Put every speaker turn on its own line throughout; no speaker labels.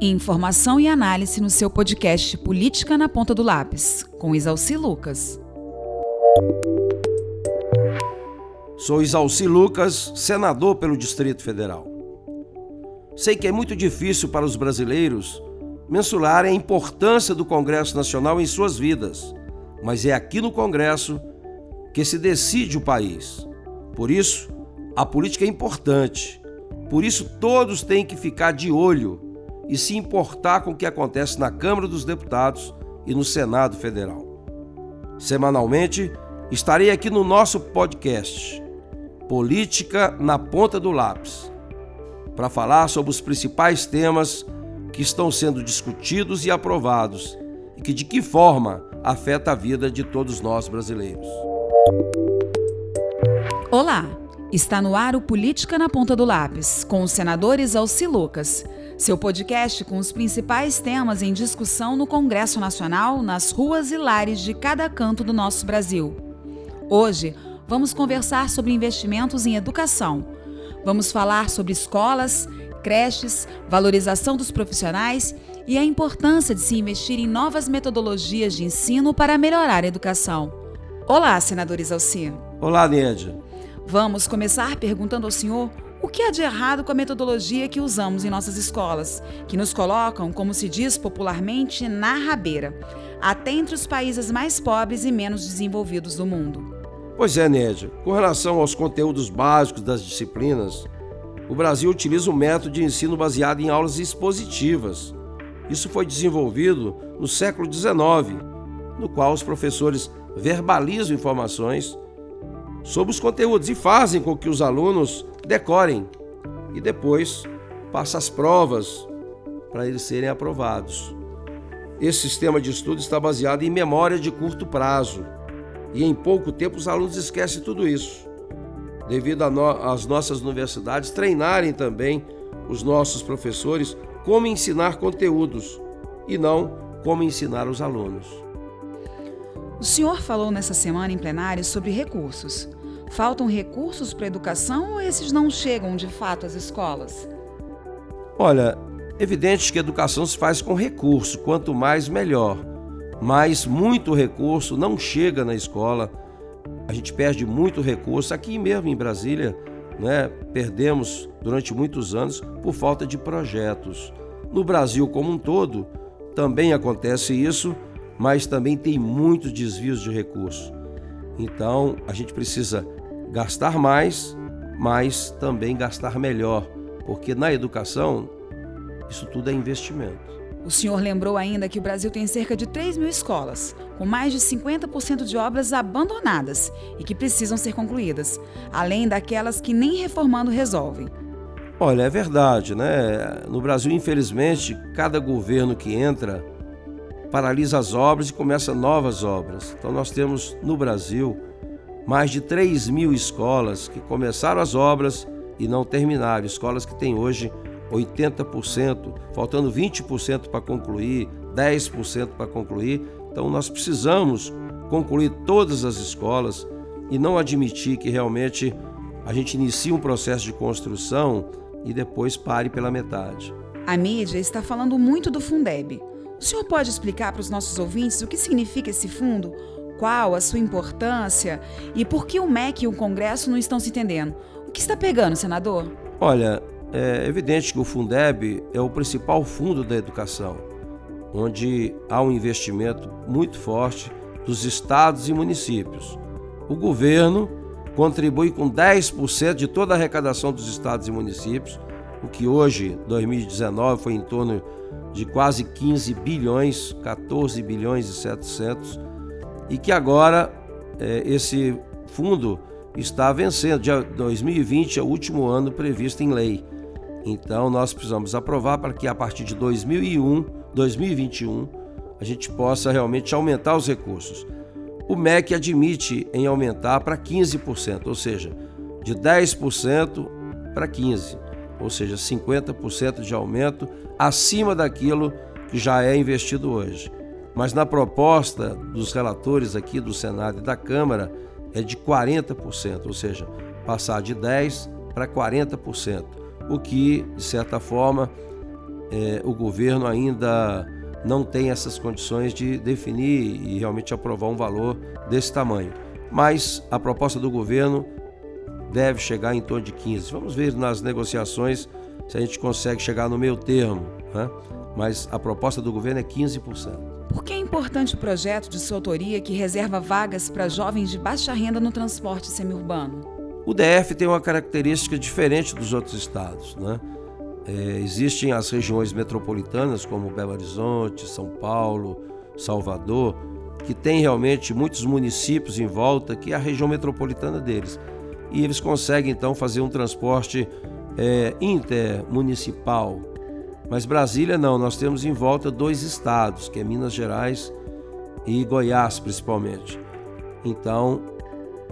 Informação e análise no seu podcast Política na Ponta do Lápis, com Isalci Lucas.
Sou Isalci Lucas, senador pelo Distrito Federal. Sei que é muito difícil para os brasileiros mensurarem a importância do Congresso Nacional em suas vidas, mas é aqui no Congresso que se decide o país. Por isso, a política é importante. Por isso, todos têm que ficar de olho e se importar com o que acontece na Câmara dos Deputados e no Senado Federal. Semanalmente, estarei aqui no nosso podcast, Política na Ponta do Lápis, para falar sobre os principais temas que estão sendo discutidos e aprovados e que de que forma afeta a vida de todos nós brasileiros.
Olá, está no ar o Política na Ponta do Lápis, com os senadores Alci Lucas, seu podcast com os principais temas em discussão no Congresso Nacional, nas ruas e lares de cada canto do nosso Brasil. Hoje, vamos conversar sobre investimentos em educação. Vamos falar sobre escolas, creches, valorização dos profissionais e a importância de se investir em novas metodologias de ensino para melhorar a educação. Olá, senadores Alci.
Olá, Nédia.
Vamos começar perguntando ao senhor o que há de errado com a metodologia que usamos em nossas escolas, que nos colocam, como se diz popularmente, na rabeira, até entre os países mais pobres e menos desenvolvidos do mundo.
Pois é, Nédia. Com relação aos conteúdos básicos das disciplinas, o Brasil utiliza um método de ensino baseado em aulas expositivas. Isso foi desenvolvido no século XIX, no qual os professores verbalizam informações sobre os conteúdos e fazem com que os alunos decorem e depois passa as provas para eles serem aprovados. Esse sistema de estudo está baseado em memória de curto prazo e em pouco tempo os alunos esquecem tudo isso, devido às no nossas universidades treinarem também os nossos professores como ensinar conteúdos e não como ensinar os alunos.
O senhor falou nessa semana em plenário sobre recursos. Faltam recursos para a educação ou esses não chegam de fato às escolas?
Olha, evidente que a educação se faz com recurso, quanto mais melhor. Mas muito recurso não chega na escola. A gente perde muito recurso aqui mesmo em Brasília, né? Perdemos durante muitos anos por falta de projetos. No Brasil como um todo também acontece isso, mas também tem muitos desvios de recursos. Então, a gente precisa gastar mais, mas também gastar melhor, porque na educação isso tudo é investimento.
O senhor lembrou ainda que o Brasil tem cerca de 3 mil escolas, com mais de 50% de obras abandonadas e que precisam ser concluídas, além daquelas que nem reformando resolvem.
Olha, é verdade, né? No Brasil, infelizmente, cada governo que entra paralisa as obras e começa novas obras. Então, nós temos no Brasil mais de 3 mil escolas que começaram as obras e não terminaram. Escolas que têm hoje 80%, faltando 20% para concluir, 10% para concluir. Então nós precisamos concluir todas as escolas e não admitir que realmente a gente inicie um processo de construção e depois pare pela metade.
A mídia está falando muito do Fundeb. O senhor pode explicar para os nossos ouvintes o que significa esse fundo? Qual a sua importância e por que o MEC e o Congresso não estão se entendendo. O que está pegando, senador?
Olha, é evidente que o Fundeb é o principal fundo da educação, onde há um investimento muito forte dos estados e municípios. O governo contribui com 10% de toda a arrecadação dos estados e municípios, o que hoje, 2019, foi em torno de quase 15 bilhões, 14 bilhões e 700 e que agora é, esse fundo está vencendo. Dia 2020 é o último ano previsto em lei. Então nós precisamos aprovar para que a partir de 2001, 2021 a gente possa realmente aumentar os recursos. O MEC admite em aumentar para 15%, ou seja, de 10% para 15%, ou seja, 50% de aumento acima daquilo que já é investido hoje. Mas na proposta dos relatores aqui do Senado e da Câmara é de 40%, ou seja, passar de 10% para 40%, o que, de certa forma, é, o governo ainda não tem essas condições de definir e realmente aprovar um valor desse tamanho. Mas a proposta do governo deve chegar em torno de 15. Vamos ver nas negociações se a gente consegue chegar no meio termo, né? mas a proposta do governo é 15%.
Por que é importante o projeto de sua autoria que reserva vagas para jovens de baixa renda no transporte semiurbano?
O DF tem uma característica diferente dos outros estados. Né? É, existem as regiões metropolitanas, como Belo Horizonte, São Paulo, Salvador, que tem realmente muitos municípios em volta, que é a região metropolitana deles. E eles conseguem então fazer um transporte é, intermunicipal. Mas Brasília não, nós temos em volta dois estados, que é Minas Gerais e Goiás principalmente. Então,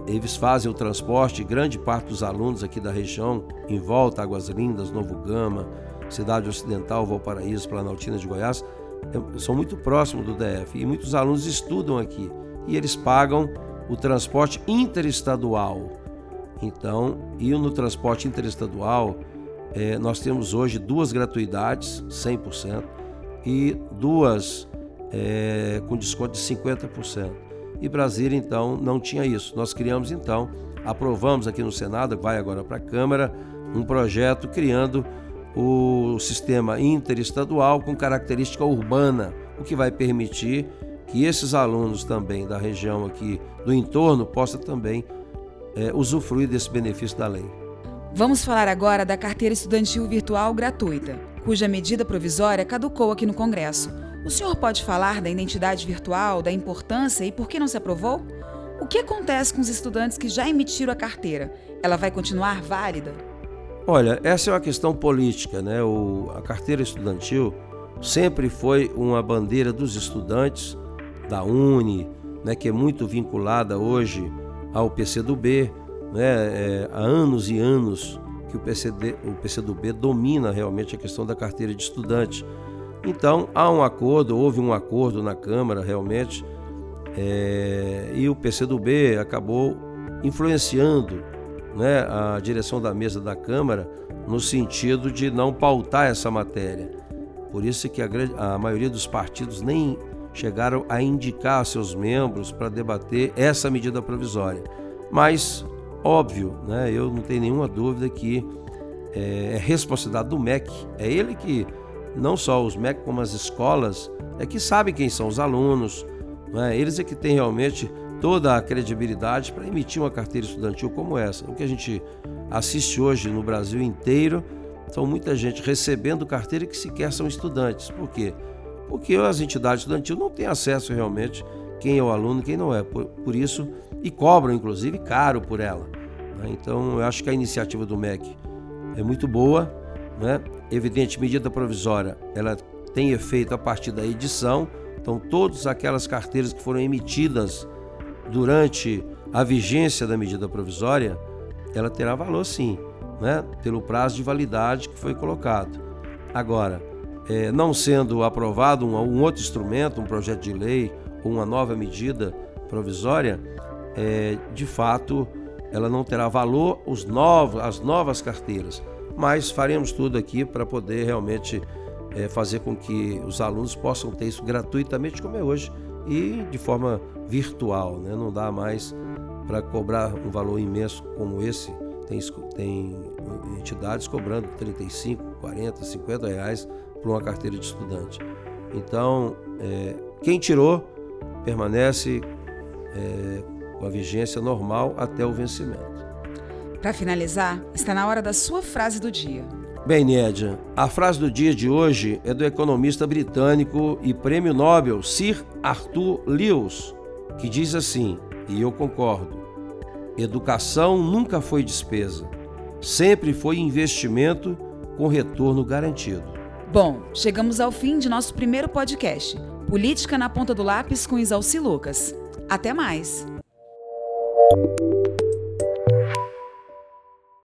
eles fazem o transporte, grande parte dos alunos aqui da região, em volta, Águas Lindas, Novo Gama, Cidade Ocidental, Valparaíso, Planaltina de Goiás, é, são muito próximos do DF e muitos alunos estudam aqui e eles pagam o transporte interestadual. Então, e no transporte interestadual, é, nós temos hoje duas gratuidades, 100%, e duas é, com desconto de 50%. E Brasília, então, não tinha isso. Nós criamos, então, aprovamos aqui no Senado, vai agora para a Câmara, um projeto criando o sistema interestadual com característica urbana, o que vai permitir que esses alunos também da região aqui do entorno possam também é, usufruir desse benefício da lei.
Vamos falar agora da carteira estudantil virtual gratuita, cuja medida provisória caducou aqui no Congresso. O senhor pode falar da identidade virtual, da importância e por que não se aprovou? O que acontece com os estudantes que já emitiram a carteira? Ela vai continuar válida?
Olha, essa é uma questão política, né? O, a carteira estudantil sempre foi uma bandeira dos estudantes da Uni, né, que é muito vinculada hoje ao PCdoB, né? É, há anos e anos que o, PCD, o PCdoB domina realmente a questão da carteira de estudante. Então, há um acordo, houve um acordo na Câmara realmente, é, e o PCdoB acabou influenciando né, a direção da mesa da Câmara no sentido de não pautar essa matéria. Por isso que a, grande, a maioria dos partidos nem chegaram a indicar seus membros para debater essa medida provisória. Mas, óbvio, né, eu não tenho nenhuma dúvida que é, é responsabilidade do MEC, é ele que não só os MEC, como as escolas, é que sabem quem são os alunos, é? eles é que têm realmente toda a credibilidade para emitir uma carteira estudantil como essa. O que a gente assiste hoje no Brasil inteiro são muita gente recebendo carteira que sequer são estudantes. Por quê? Porque as entidades estudantis não têm acesso realmente quem é o aluno quem não é. Por, por, isso, e cobram inclusive caro por ela. Né? Então, eu acho que a iniciativa do MEC é muito boa né? Evidente, medida provisória, ela tem efeito a partir da edição. Então, todas aquelas carteiras que foram emitidas durante a vigência da medida provisória, ela terá valor sim, né? pelo prazo de validade que foi colocado. Agora, é, não sendo aprovado um, um, outro instrumento, um projeto de lei ou uma nova medida provisória, é, de fato, ela não terá valor os novos, as novas carteiras mas faremos tudo aqui para poder realmente é, fazer com que os alunos possam ter isso gratuitamente, como é hoje, e de forma virtual. Né? Não dá mais para cobrar um valor imenso como esse. Tem, tem entidades cobrando 35, 40, 50 reais por uma carteira de estudante. Então, é, quem tirou permanece é, com a vigência normal até o vencimento.
Para finalizar, está na hora da sua frase do dia.
Bem, Nédia, a frase do dia de hoje é do economista britânico e prêmio Nobel Sir Arthur Lewis, que diz assim, e eu concordo: educação nunca foi despesa, sempre foi investimento com retorno garantido.
Bom, chegamos ao fim de nosso primeiro podcast, Política na Ponta do Lápis com Isalci Lucas. Até mais! you